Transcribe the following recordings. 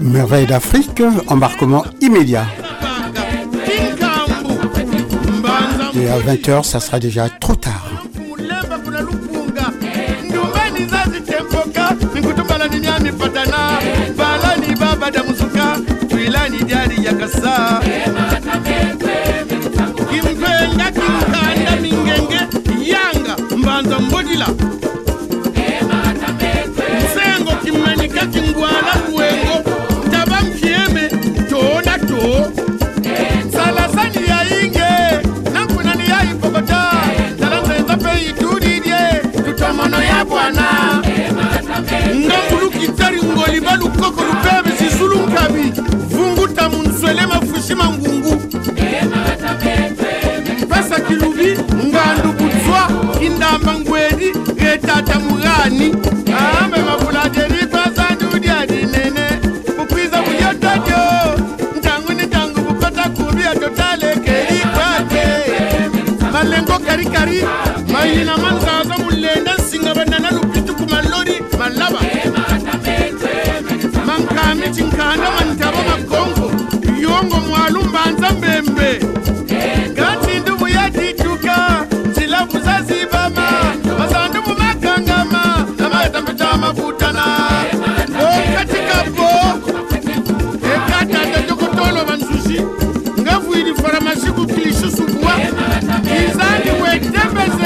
Merveille d'Afrique, embarquement immédiat. Et à 20h, ça sera déjà trop tard. kila. Sengo kimenyika kingwala kuengo. Taba mkieme tona to salasani yainge nakunani yaikokota talanzenza peitudidye tutomono ya bwana. Ngangulukitari ngoliba lukoko lupebe zizulu vunguta munswele mafushi mangungu. nari mahina manzaza mulenda nsingavanana na lupituku malori malava mankami cinkanda mantava magongo yongo mwalu mbanza mbembe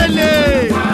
ele!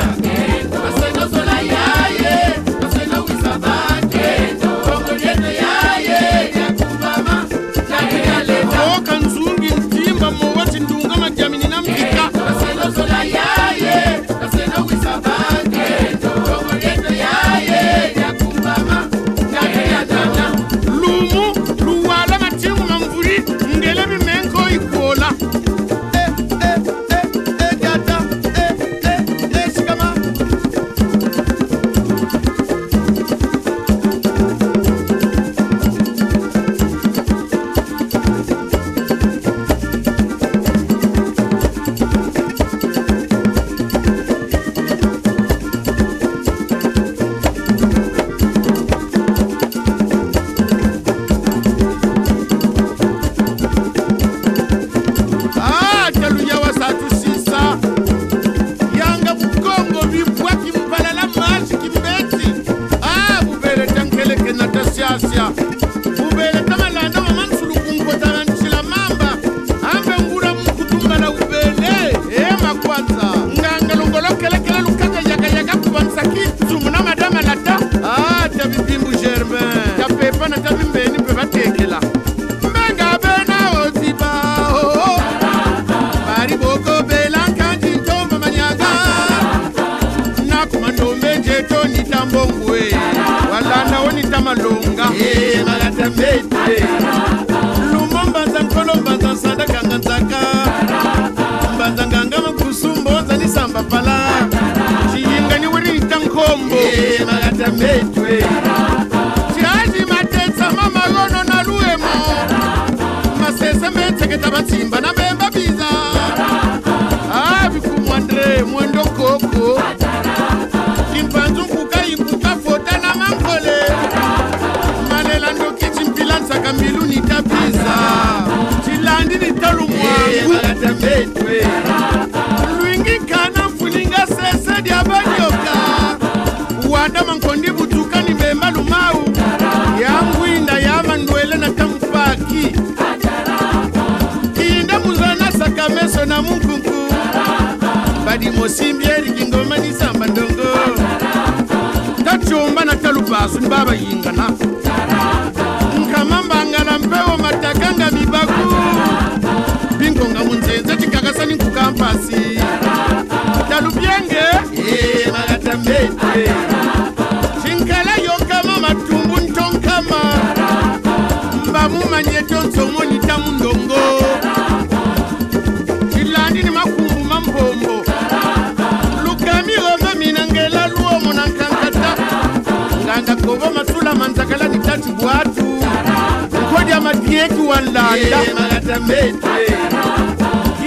osimbi eringi ngoma nisamba ndongo. Tacumba na talupasu ni babayingana nkamambangala mpewo mataka nga mibaku. Bingonga munzenze cikakasani nkukampasi talubyenge eh, magatambe watu. Kodi amadieki wandandamalatametre eh, eh.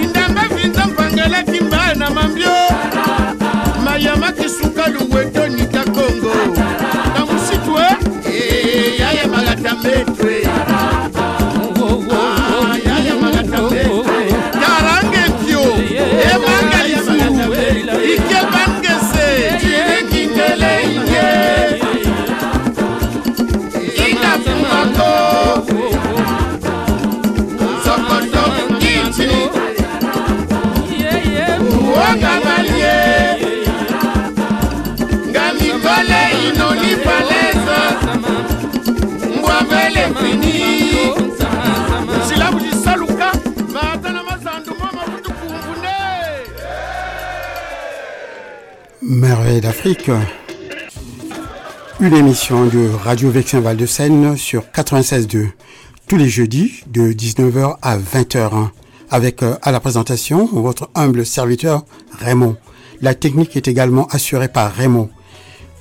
kindamba vinza mpangelaki mbaya na mambio. Mayamaki suka luwetoni ta kongo na musitwe eh? yayamalatambetre Merveille d'Afrique. Une émission de Radio Vexin Val de Seine sur 96.2 tous les jeudis de 19h à 20h avec euh, à la présentation votre humble serviteur Raymond. La technique est également assurée par Raymond.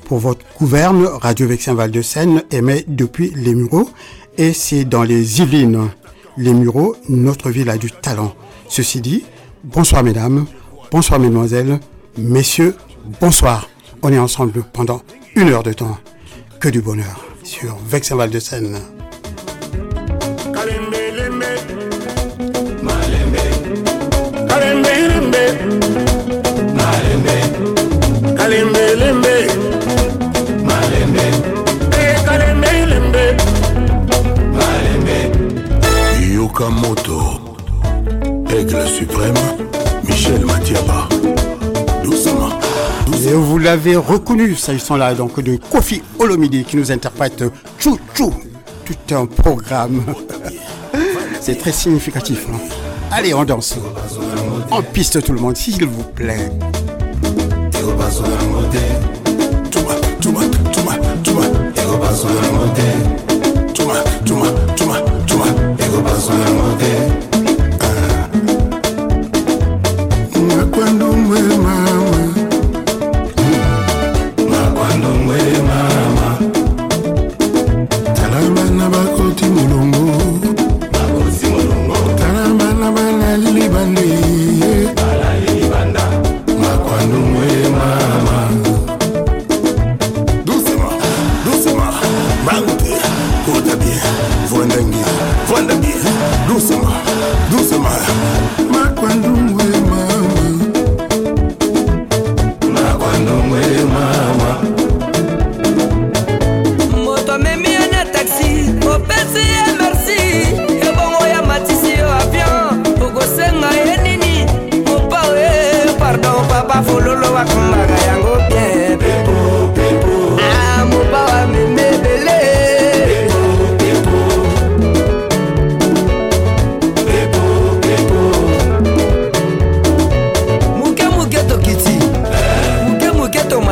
Pour votre gouverne, Radio Vexin Val de Seine émet depuis les Mureaux et c'est dans les Yvelines. Les Mureaux, notre ville a du talent. Ceci dit, bonsoir mesdames, bonsoir mesdemoiselles, messieurs, bonsoir. On est ensemble pendant une heure de temps. Que du bonheur sur Vexin Val de Seine. comme moto. Aigle suprême, Michel Matiaba. Et vous l'avez reconnu, ça ils sont là, donc de Kofi Olomidi qui nous interprète Chou Tout un programme. C'est très significatif. Hein. Allez, on danse. En piste tout le monde, s'il vous plaît. それで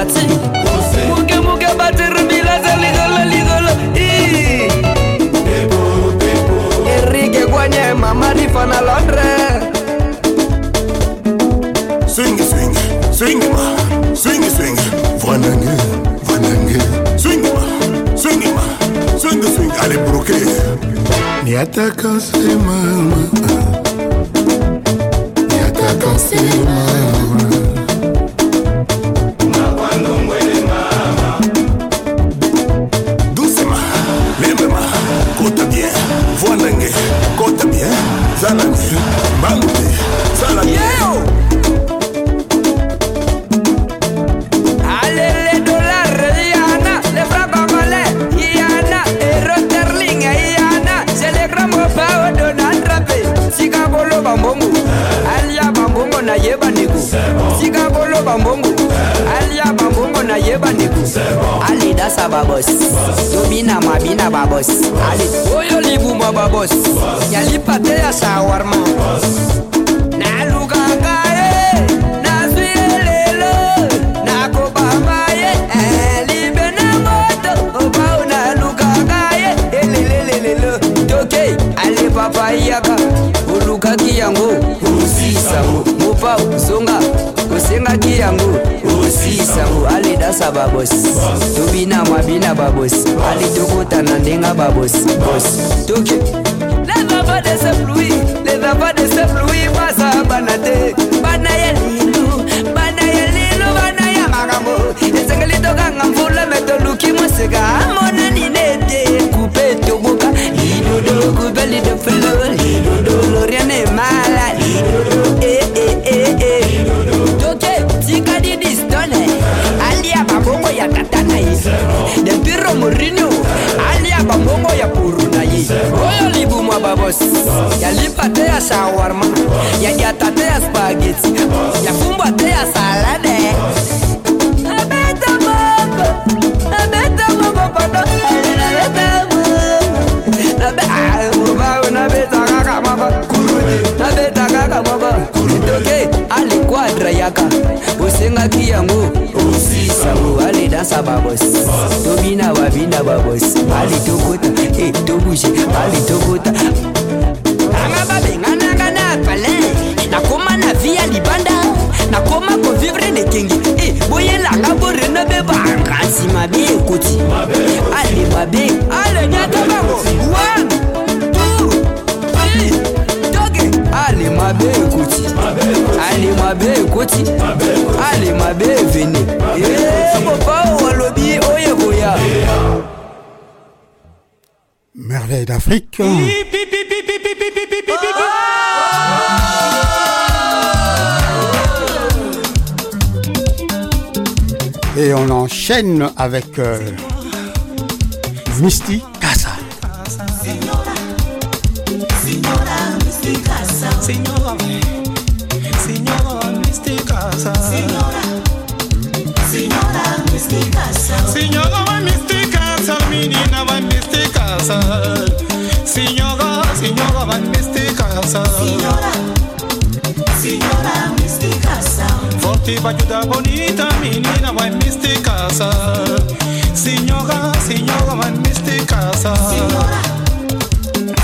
what's in tolobaki yango. Osisao ale dansa babos tobina babina babos ale tokota e tobushe ale tokota. Anga babengananga na palin. Nakoma na vi ya libanda. Nakoma kovivre nekenge e boyelanga boreno be banga nsima be ekoti. Ale babe ale nyata. Mabe ekoti ale mabe evene e popa walobi oye koya Merveille d'Afrique. Et on enchaîne avec euh, Misty Tive ajuda bonita, menina, vai me casa. Senhora, senhora, vai me casa. Senhora,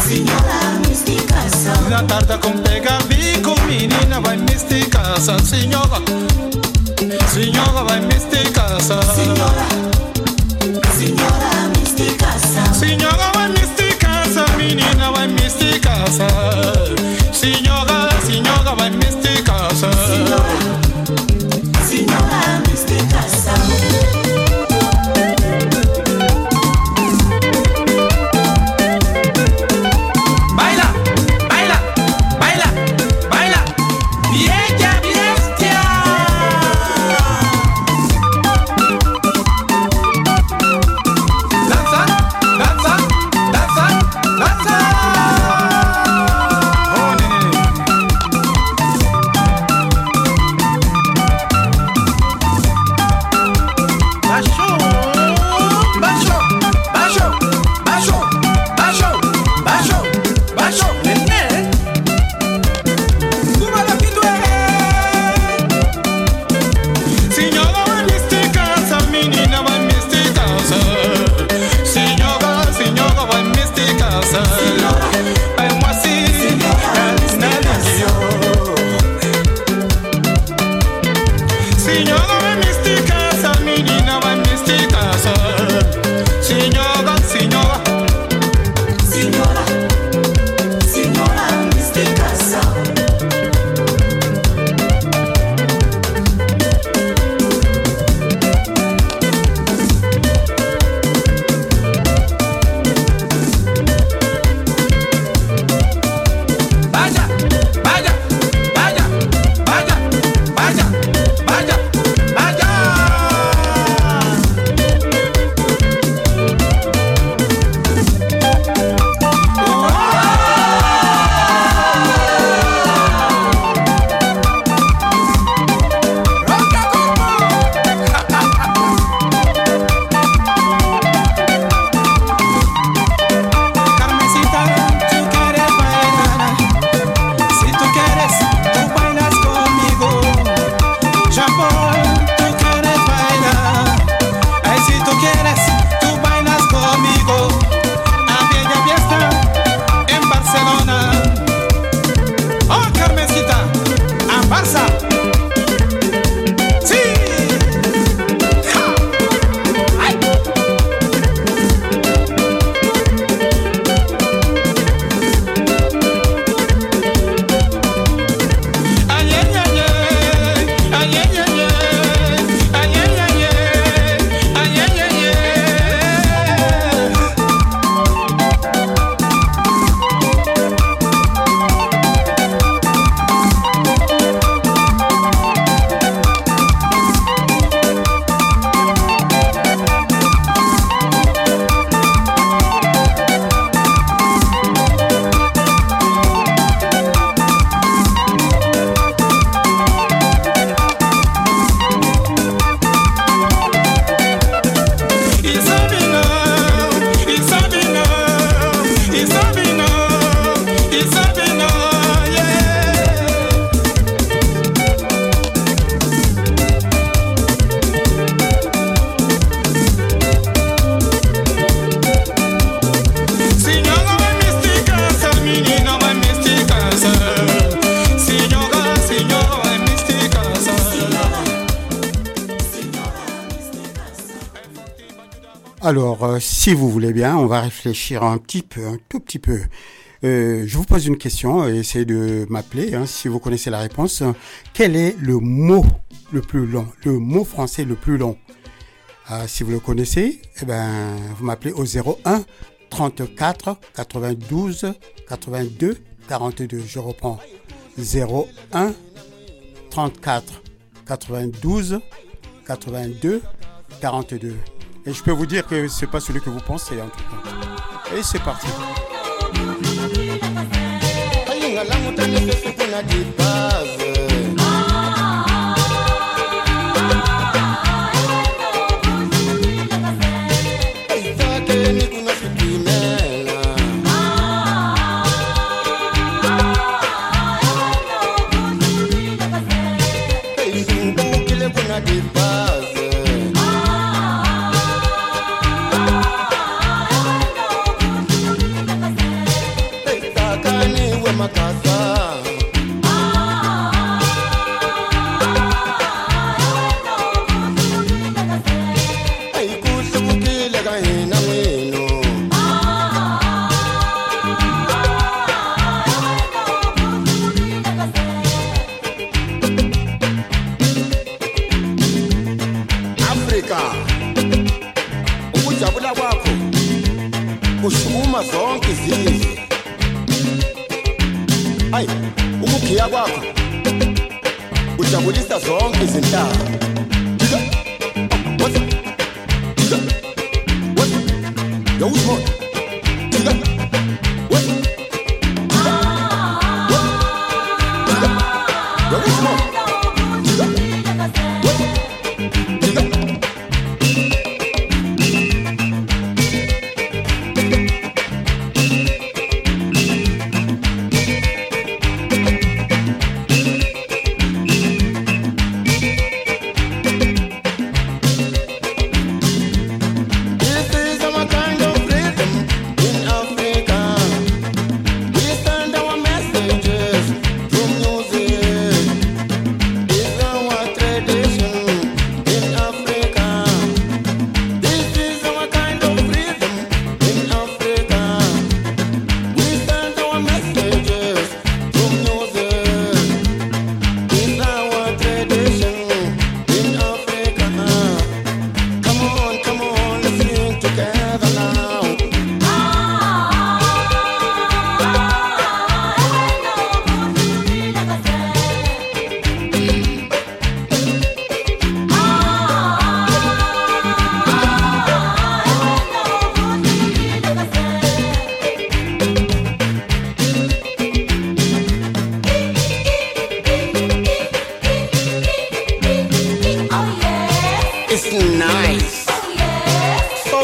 senhora, me casa. Na tarde com pega bico, menina, vai me casa. Senhora, senhora, vai me casa. Senhora, senhora, me casa. Senhora, vai me casa, menina, vai me casa. Senhora, senhora, vai me casa. Senhora. Alors, euh, si vous voulez bien, on va réfléchir un petit peu, un tout petit peu. Euh, je vous pose une question essayez de m'appeler hein, si vous connaissez la réponse. Quel est le mot le plus long Le mot français le plus long? Euh, Si vous le connaissez, eh ben, vous m'appelez au 01 34 92 82 42. Je reprends. 01 34 92 82 42. Et je peux vous dire que c'est pas celui que vous pensez en tout cas. Et c'est parti. Kushuma zonke izizwe. Ay ukukhiya kwakho kujabulisa zonke izinhlaka. Jika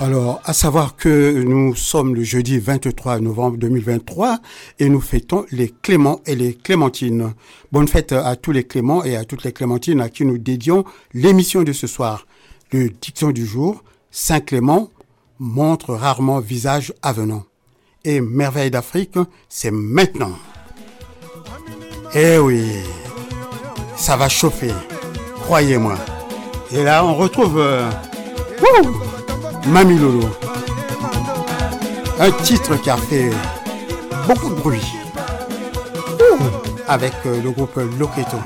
Alors, à savoir que nous sommes le jeudi 23 novembre 2023 et nous fêtons les Cléments et les Clémentines. Bonne fête à tous les Cléments et à toutes les Clémentines à qui nous dédions l'émission de ce soir. Le dicton du jour, Saint Clément montre rarement visage avenant. Et Merveille d'Afrique, c'est maintenant. Eh oui, ça va chauffer, croyez-moi. Et là, on retrouve... euh, Lolo. Un titre qui a fait beaucoup de bruit. Avec euh, le groupe Loketo.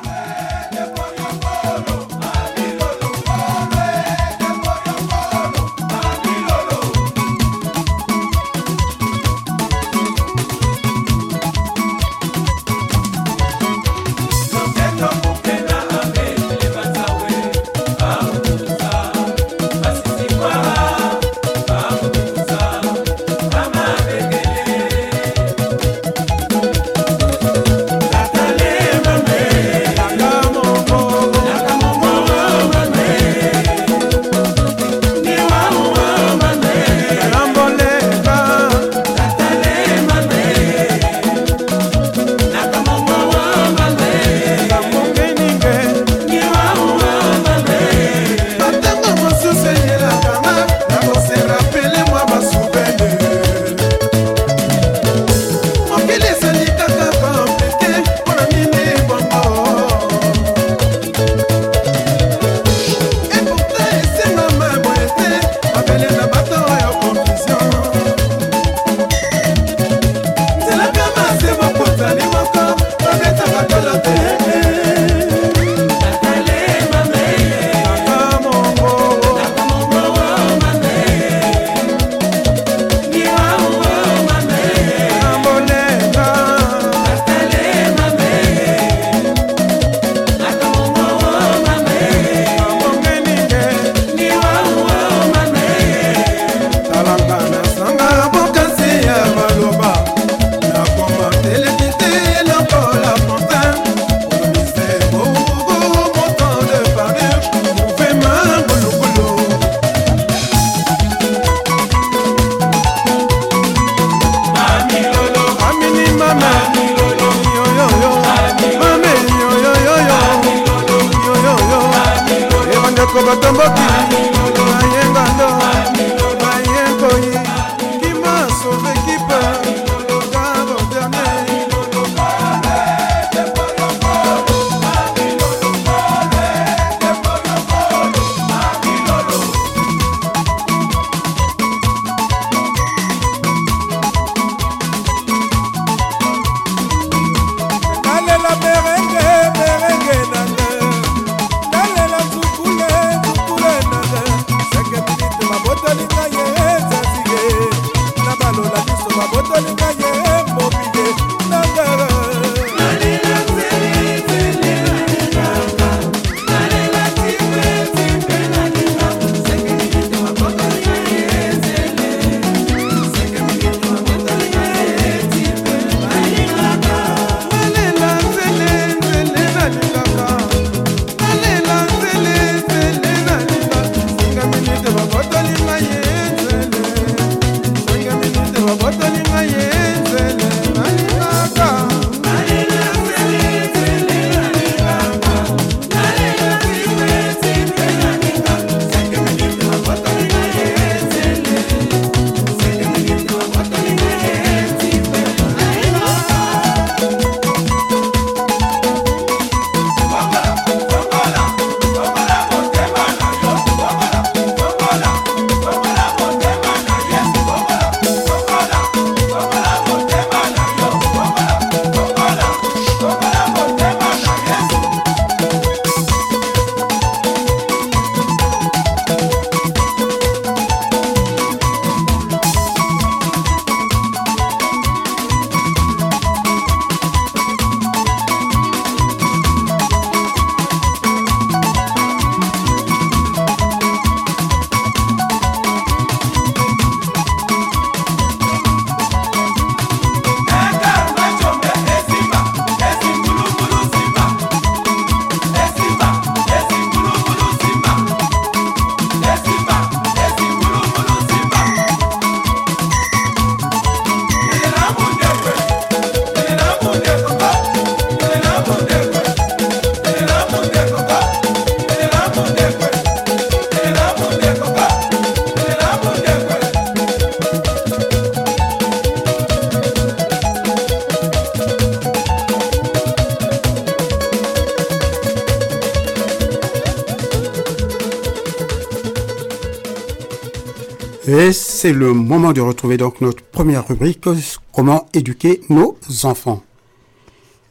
C'est le moment de retrouver donc notre première rubrique, comment éduquer nos enfants.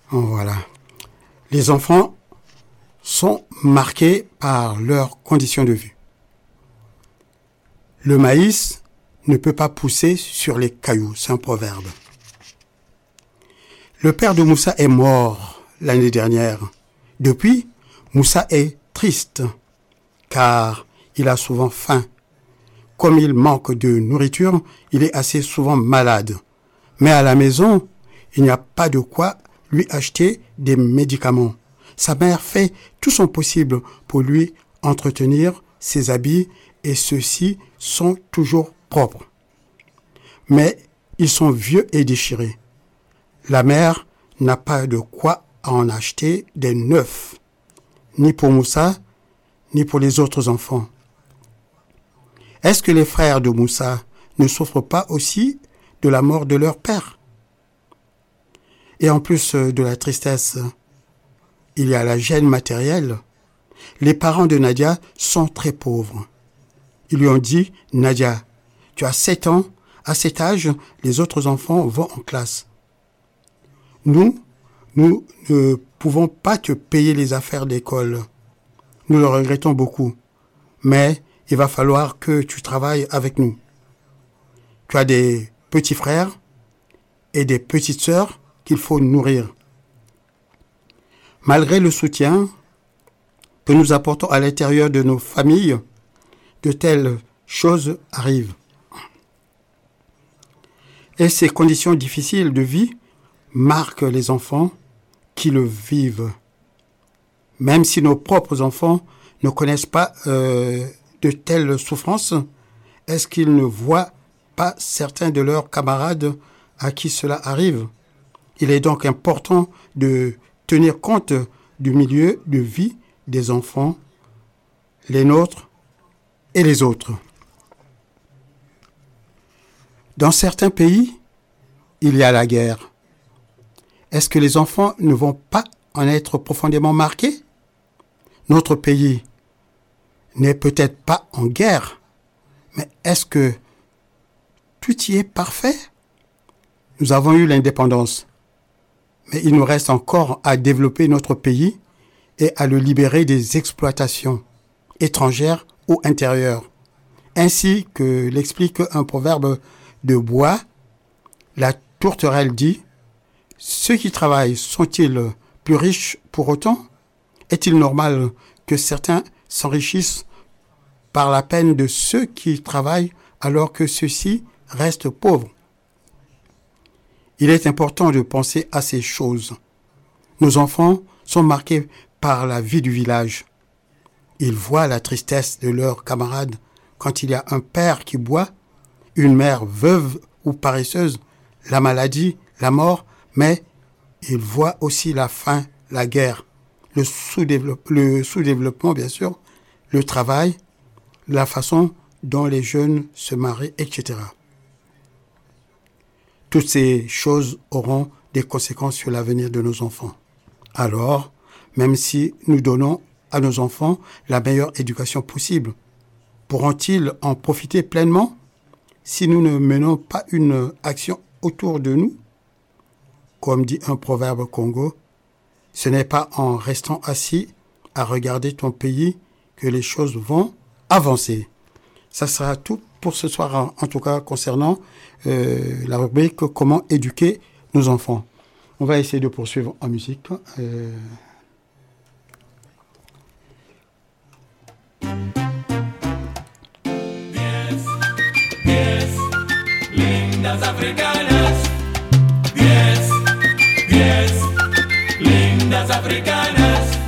Voilà. Les enfants sont marqués par leurs conditions de vie. Le maïs ne peut pas pousser sur les cailloux, c'est un proverbe. Le père de Moussa est mort l'année dernière. Depuis, Moussa est triste car il a souvent faim. Comme il manque de nourriture, il est assez souvent malade. Mais à la maison, il n'y a pas de quoi lui acheter des médicaments. Sa mère fait tout son possible pour lui entretenir ses habits et ceux-ci sont toujours propres. Mais ils sont vieux et déchirés. La mère n'a pas de quoi en acheter des neufs, ni pour Moussa, ni pour les autres enfants. Est-ce que les frères de Moussa ne souffrent pas aussi de la mort de leur père? Et en plus de la tristesse, il y a la gêne matérielle. Les parents de Nadia sont très pauvres. Ils lui ont dit, Nadia, tu as 7 ans, à cet âge, les autres enfants vont en classe. Nous, nous ne pouvons pas te payer les affaires d'école. Nous le regrettons beaucoup. Mais il va falloir que tu travailles avec nous. Tu as des petits frères et des petites sœurs qu'il faut nourrir. Malgré le soutien que nous apportons à l'intérieur de nos familles, de telles choses arrivent. Et ces conditions difficiles de vie marquent les enfants qui le vivent. Même si nos propres enfants ne connaissent pas euh, de telles souffrances, est-ce qu'ils ne voient pas certains de leurs camarades à qui cela arrive? Il est donc important de tenir compte du milieu de vie des enfants, les nôtres et les autres. Dans certains pays, il y a la guerre. Est-ce que les enfants ne vont pas en être profondément marqués? Notre pays n'est peut-être pas en guerre, mais est-ce que tout y est parfait? Nous avons eu l'indépendance, mais il nous reste encore à développer notre pays et à le libérer des exploitations étrangères ou intérieures. Ainsi que l'explique un proverbe de bois, la tourterelle dit Ceux qui travaillent sont-ils plus riches pour autant? Est-il normal que certains s'enrichissent par la peine de ceux qui travaillent alors que ceux-ci restent pauvres Il est important de penser à ces choses. Nos enfants sont marqués par la vie du village. Ils voient la tristesse de leurs camarades quand il y a un père qui boit, une mère veuve ou paresseuse, la maladie, la mort, mais ils voient aussi la faim, la guerre, le sous-développement, sous bien sûr, le travail, la façon dont les jeunes se marient, etc. Toutes ces choses auront des conséquences sur l'avenir de nos enfants. Alors, même si nous donnons à nos enfants la meilleure éducation possible, pourront-ils en profiter pleinement si nous ne menons pas une action autour de nous? Comme dit un proverbe congo, ce n'est pas en restant assis à regarder ton pays que les choses vont avancer. Ça sera tout pour ce soir, en, tout cas concernant euh, la rubrique Comment éduquer nos enfants. On va essayer de poursuivre en musique. Lindas africanas.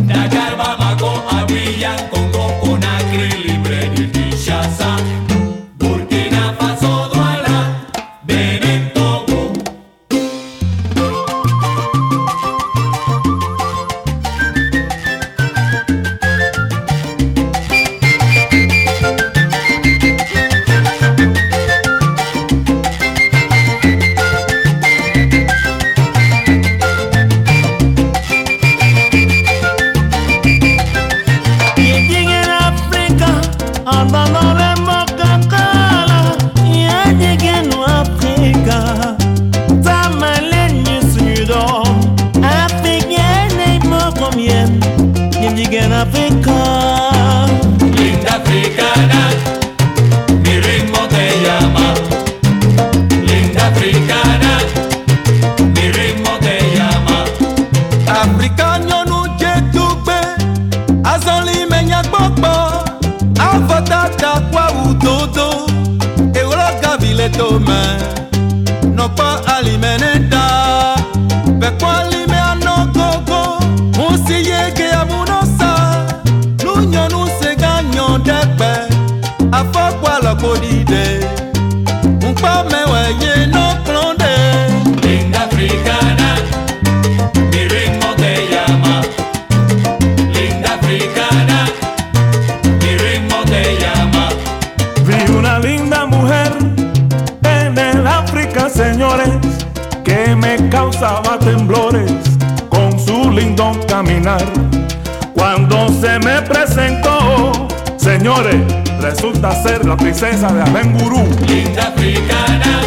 Dakar, Bamako, Abidjan, Congo, Conakry, Libreville, Kinshasa. Princesa de Abengurú. Linda africana,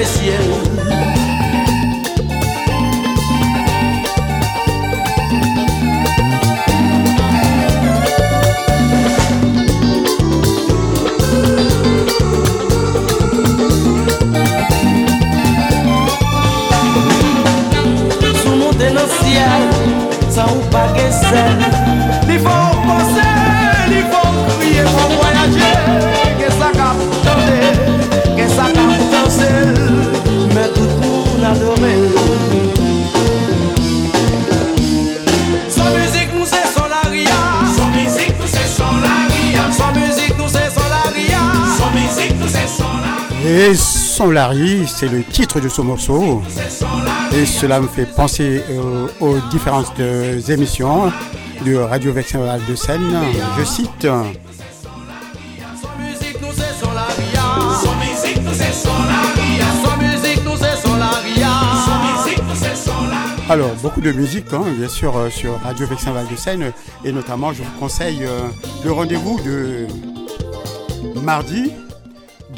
pas apprécié. Sous monter dans le ciel, ça Et Solari, c'est le titre de ce morceau. Et cela me fait penser euh, aux différentes émissions de Radio Vexinval de Seine. Je cite. Alors, beaucoup de musique, hein, bien sûr, euh, sur Radio Vexin Val de Seine. Et notamment, je vous conseille euh, le rendez-vous de mardi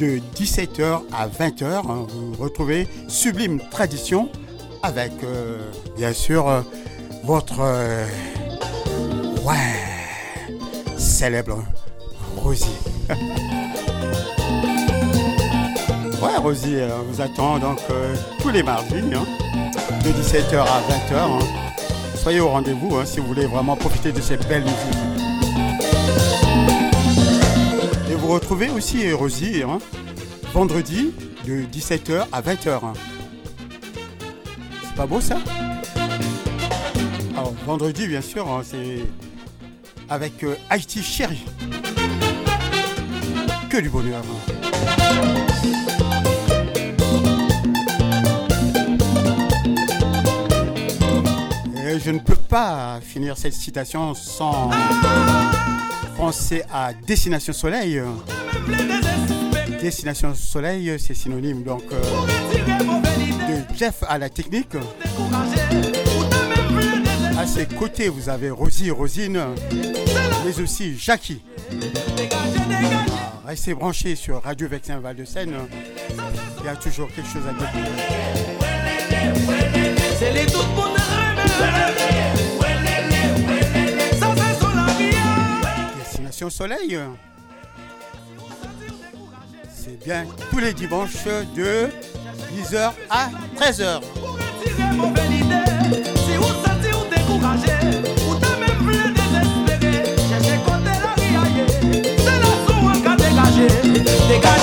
de 17h à 20h. hein. vous retrouvez Sublime Tradition avec, euh, bien sûr, euh, votre. euh, ouais, célèbre Rosie. ouais, Rosie, on vous attend donc tous les mardis. hein de 17h à 20h. hein. Soyez au rendez-vous si vous voulez vraiment profiter de ces belles musiques. Vous retrouvez aussi Rosie hein, vendredi de 17h à 20h. hein. C'est pas beau ça? Alors vendredi bien sûr, hein, c'est avec euh, Haïti Chéri. Que du bonheur. Et je ne peux pas finir cette citation sans penser à Destination Soleil. Destination Soleil, c'est synonyme donc euh, de Jeff à la technique. À ses côtés, vous avez Rosie Rosine, mais aussi Jackie. Ah, Restez branchés sur Radio Vexin Val de Seine. Il y a toujours quelque chose à découvrir. Soleil. C'est bien tous les dimanches de 10h à 13h. Tirez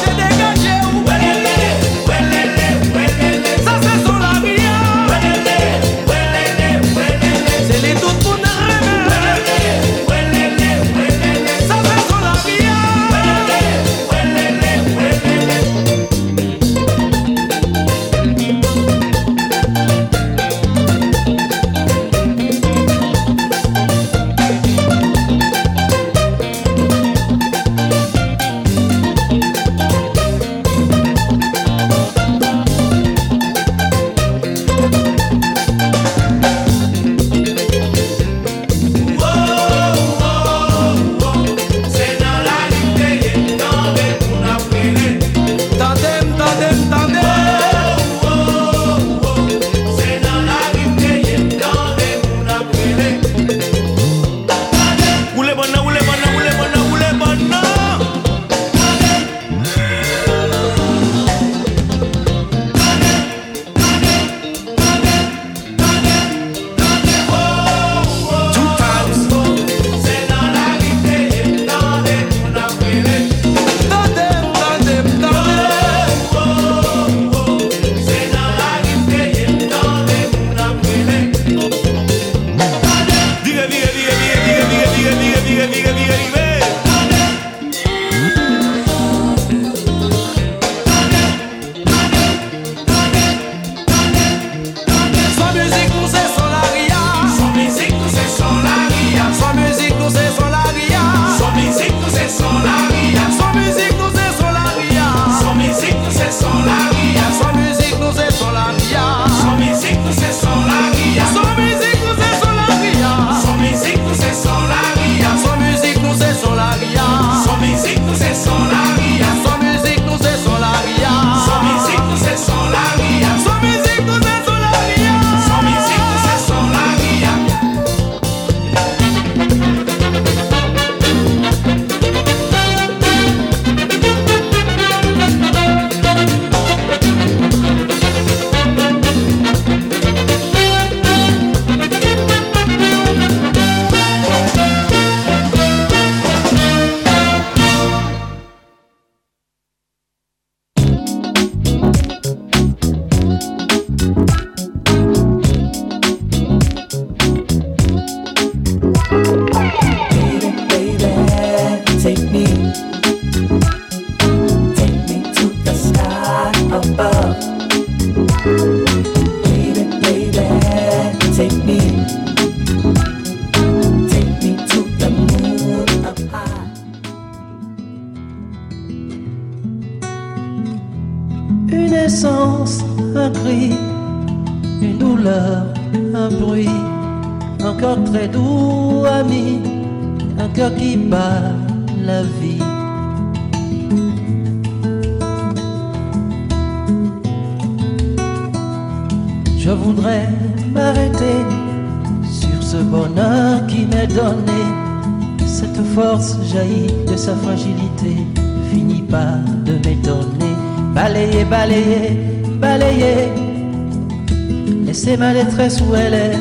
elle est.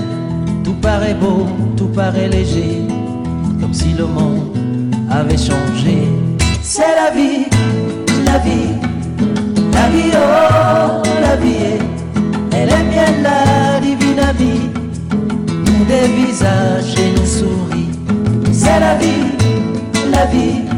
Tout paraît beau, tout paraît léger, comme si le monde avait changé. C'est la vie, la vie, la vie, oh, la vie. Elle est bien la divine amie, nous des visages et nous souris. C'est la vie, la vie,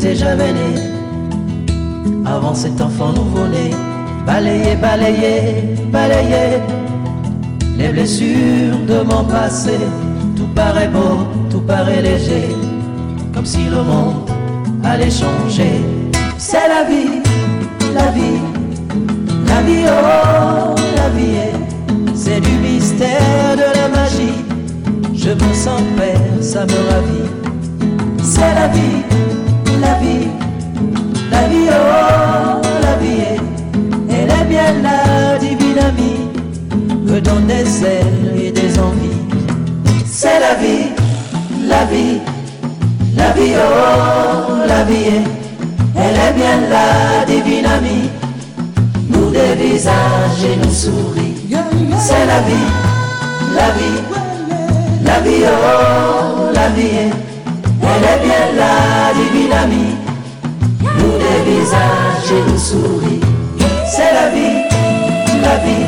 jamais né avant cet enfant nouveau-né. Balayer, balayer, balayer les blessures de mon passé. Tout paraît beau, tout paraît léger, comme si le monde allait changer. C'est la vie, la vie, la vie, oh, la vie est. C'est du mystère, de la magie. Je me sens père, ça me ravit. C'est la vie, la vie est. Elle est bien la divine amie, me donne des ailes et des envies. C'est la vie, la vie, la vie, oh, la vie. Elle est bien la divine amie, nous des visages et nous souris. C'est la vie, la vie, la vie, oh, la vie. Elle est bien la divine amie, C'est la vie, la vie,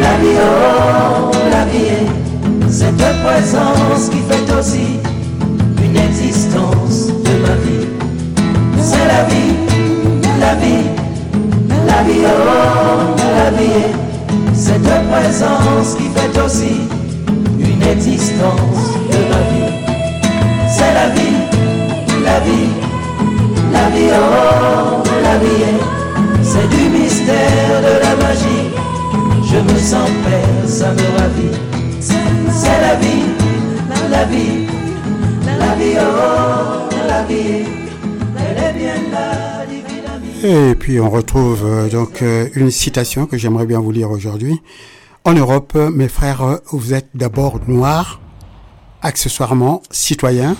la vie, oh, la vie cette présence qui fait aussi une existence de ma vie. C'est la vie, la vie, la vie, oh, la vie cette présence qui fait aussi une existence de ma vie. C'est la vie, la vie, la c'est du mystère de la magie. Je me sens me. C'est la vie, la vie, la vie, la. Elle est bien amie. Et puis on retrouve euh, donc euh, une citation que j'aimerais bien vous lire aujourd'hui. En Europe, mes frères, vous êtes d'abord noirs, accessoirement citoyens,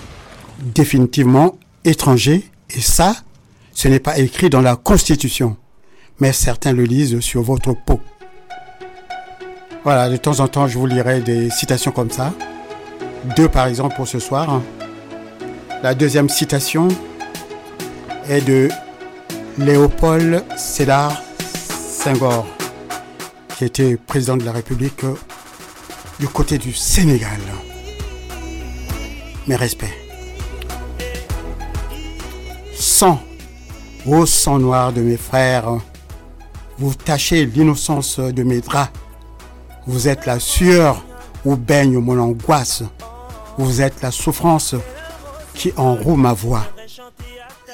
définitivement étrangers, et ça, ce n'est pas écrit dans la Constitution, mais certains le lisent sur votre peau. Voilà, de temps en temps, je vous lirai des citations comme ça. Deux par exemple pour ce soir. La deuxième citation est de Léopold Sédar Senghor, qui était président de la République du côté du Sénégal. Mes respects. Sang, ô sang noir de mes frères, vous tachez l'innocence de mes draps. Vous êtes la sueur où baigne mon angoisse. Vous êtes la souffrance qui enroue ma voix.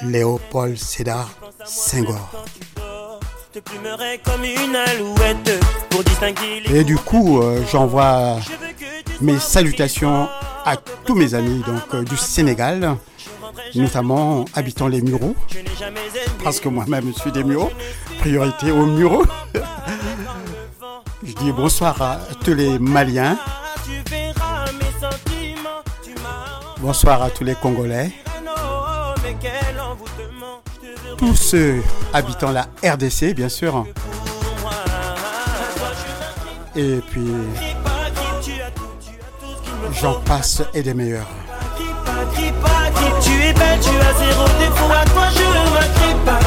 Léopold Sédar Senghor. Et du coup, euh, j'envoie mes salutations à tous mes amis donc, euh, du Sénégal, notamment habitant les Mureaux, parce que moi-même je suis des Mureaux, priorité aux Mureaux. je dis bonsoir à tous les Maliens, Bonsoir à tous les Congolais, tous ceux habitant la RDC, bien sûr, et puis j'en passe et des meilleurs. Tu es belle, tu as zéro défaut à toi, je crie pas,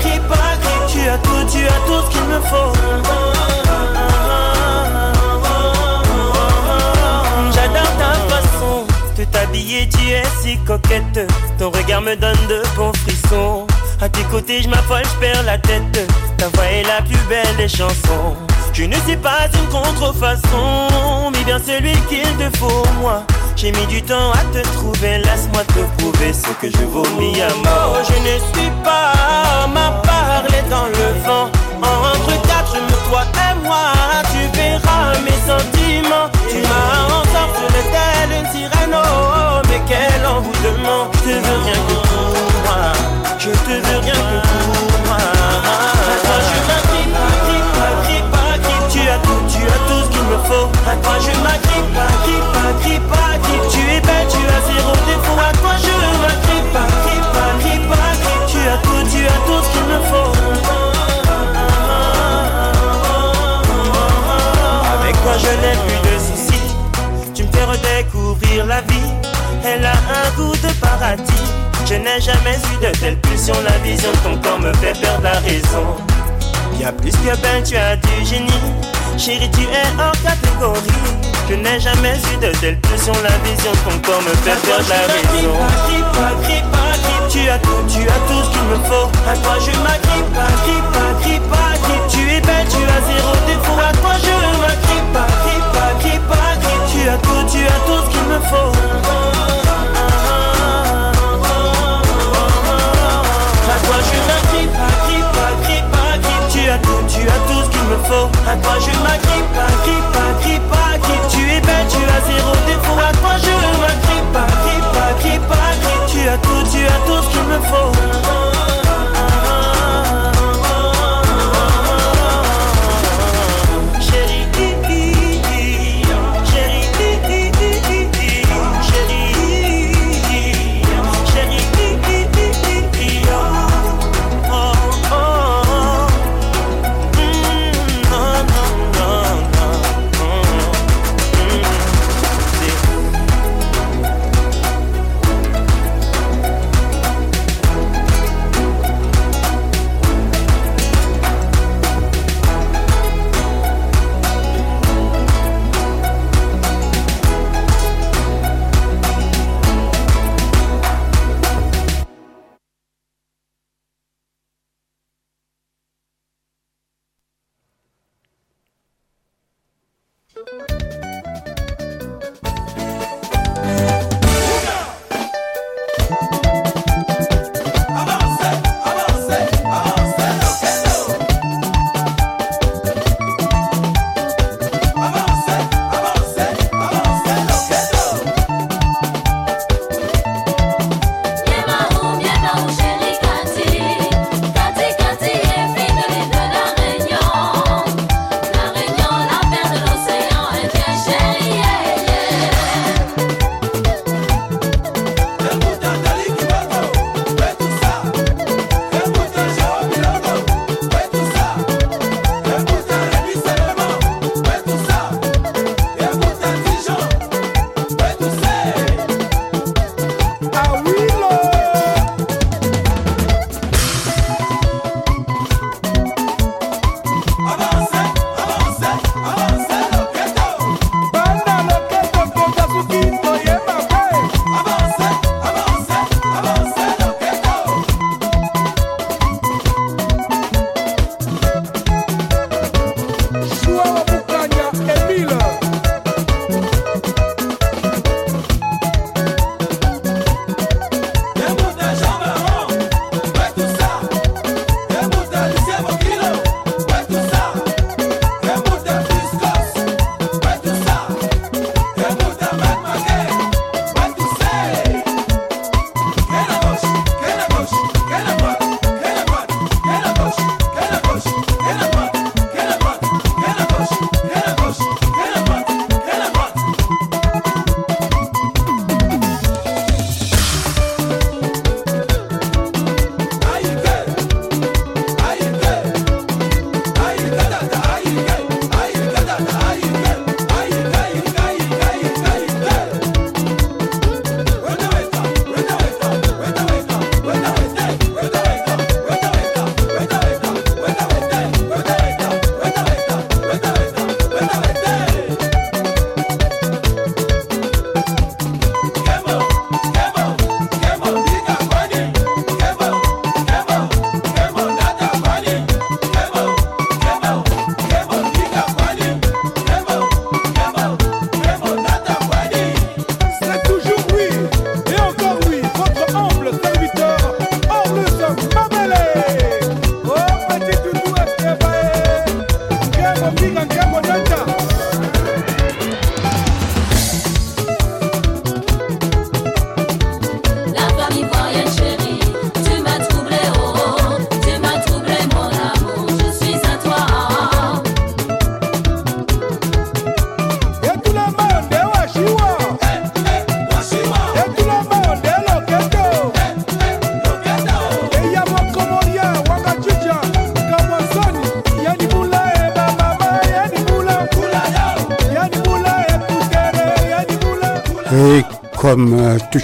crie pas, pas, tu as tout, tu as tout ce qu'il me faut. J'adore ta façon de t'habiller, tu es si coquette, ton regard me donne de bons frissons. À tes côtés, je m'affole, je perds la tête, ta voix est la plus belle des chansons. Je ne suis pas une contrefaçon, mais bien celui qu'il te faut, moi. J'ai mis du temps à te trouver, laisse-moi te prouver ce que je vomis à mort. Je ne suis pas ma parler dans le vent. Entre quatre, me toi et moi, tu verras mes sentiments. Tu m'as ensorcelé telle une sirène, oh, mais quel envoûtement. Je te veux rien que pour moi, je te veux rien que pour moi. Toi je m'agrippe, grippe, grippe, grippe, tu as tout, tu as tout ce qu'il me faut. Toi je m'agrippe, Je n'ai jamais eu de telle pulsion La vision de ton corps me fait perdre la raison Y'a plus que belle, tu as du génie Chérie, tu es hors catégorie Je n'ai jamais eu de telle pulsion La vision de ton corps me fait perdre la raison tu as tout, tu as tout ce qu'il me faut. À toi je m'agrippe, grippe, grippe, grippe. Tu es belle, tu as zéro défaut. À toi je m'agrippe, grippe, grippe, grippe. Tu as tout, tu as tout ce qu'il me faut.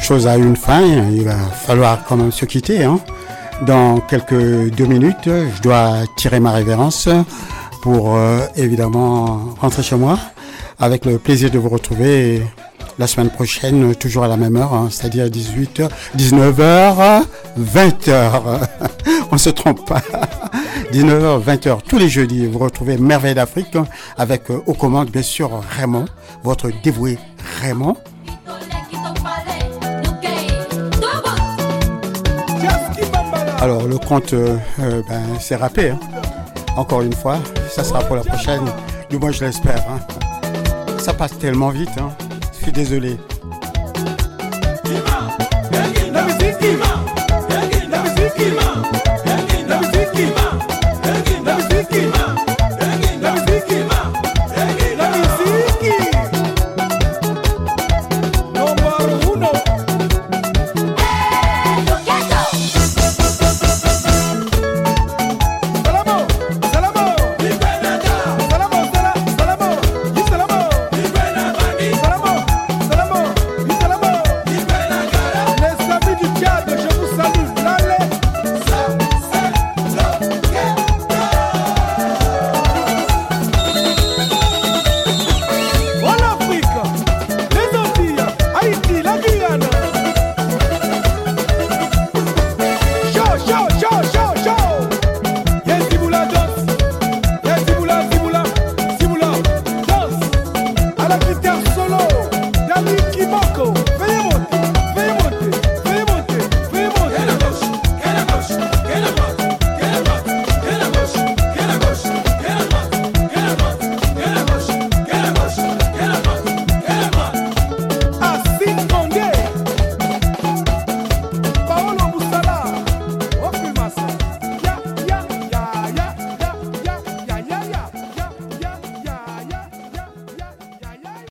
Chose a une fin, il va falloir quand même se quitter. hein. Dans quelques deux minutes, je dois tirer ma révérence pour euh, évidemment rentrer chez moi. Avec le plaisir de vous retrouver la semaine prochaine, toujours à la même heure, hein, c'est-à-dire 18h, 19h, 20h. On se trompe pas. 19h, 20h, tous les jeudis, vous retrouvez Merveille d'Afrique avec euh, aux commandes, bien sûr, Raymond, votre dévoué Raymond. Alors, le compte, euh, euh, ben, c'est râpé. hein. Encore une fois, ça sera pour la prochaine. Du moins, je l'espère. hein. Ça passe tellement vite. hein. Je suis désolé.